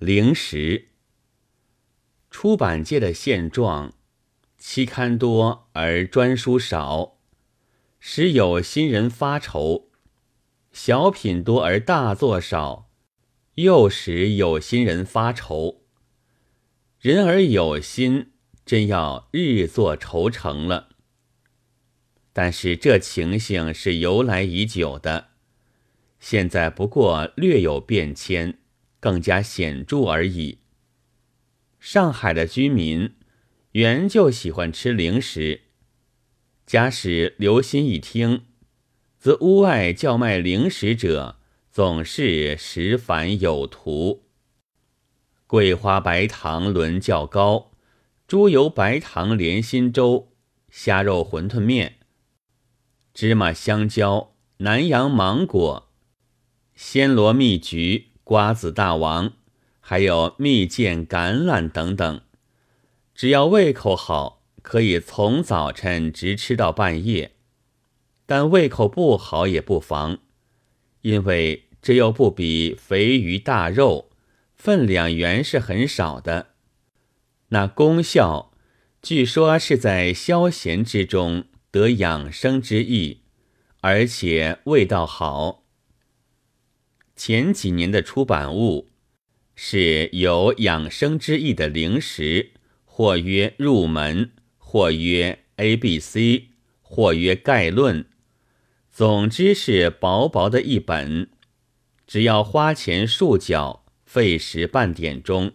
零食。出版界的现状，期刊多而专书少，时有新人发愁；小品多而大作少，又时有新人发愁。人而有心，真要日作愁成了。但是这情形是由来已久的，现在不过略有变迁，更加显著而已。上海的居民原就喜欢吃零食，假使留心一听，则屋外叫卖零食者总是十繁有图：桂花白糖轮较高，猪油白糖莲心粥，虾肉馄饨面。芝麻香蕉、南洋芒果、暹罗蜜橘、瓜子大王，还有蜜饯橄榄等等，只要胃口好，可以从早晨直吃到半夜；但胃口不好也不妨，因为这又不比肥鱼大肉，分量原是很少的。那功效，据说是在消闲之中。得养生之意，而且味道好。前几年的出版物是有养生之意的零食，或曰入门，或曰 A B C，或曰概论。总之是薄薄的一本，只要花钱数角，费时半点钟，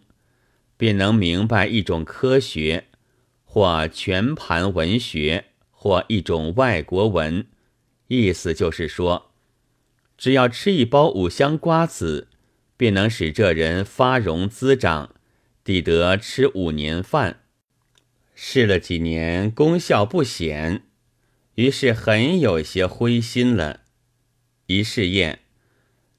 便能明白一种科学，或全盘文学。或一种外国文，意思就是说，只要吃一包五香瓜子，便能使这人发荣滋长，抵得吃五年饭。试了几年，功效不显，于是很有些灰心了。一试验，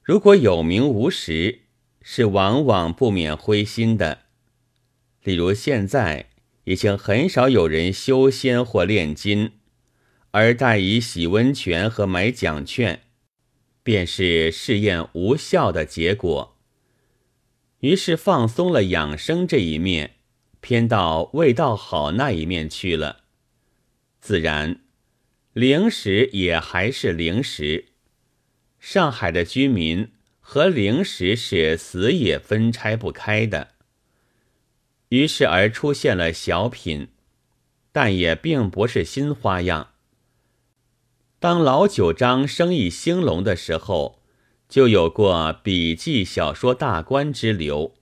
如果有名无实，是往往不免灰心的。例如现在。已经很少有人修仙或炼金，而待以洗温泉和买奖券，便是试验无效的结果。于是放松了养生这一面，偏到味道好那一面去了。自然，零食也还是零食。上海的居民和零食是死也分拆不开的。于是而出现了小品，但也并不是新花样。当老九章生意兴隆的时候，就有过笔记小说大观之流，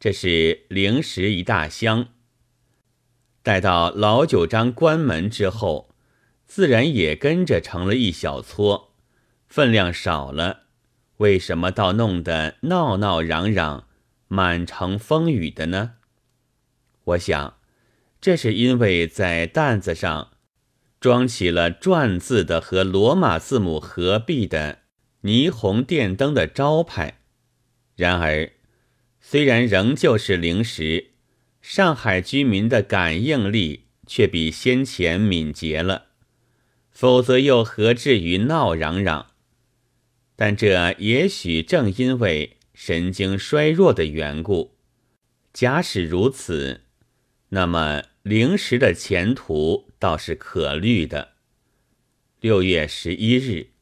这是零食一大箱。待到老九章关门之后，自然也跟着成了一小撮，分量少了。为什么倒弄得闹闹嚷嚷、满城风雨的呢？我想，这是因为在担子上装起了篆字的和罗马字母合璧的霓虹电灯的招牌。然而，虽然仍旧是零食，上海居民的感应力却比先前敏捷了。否则又何至于闹嚷嚷？但这也许正因为神经衰弱的缘故。假使如此。那么零食的前途倒是可虑的。六月十一日。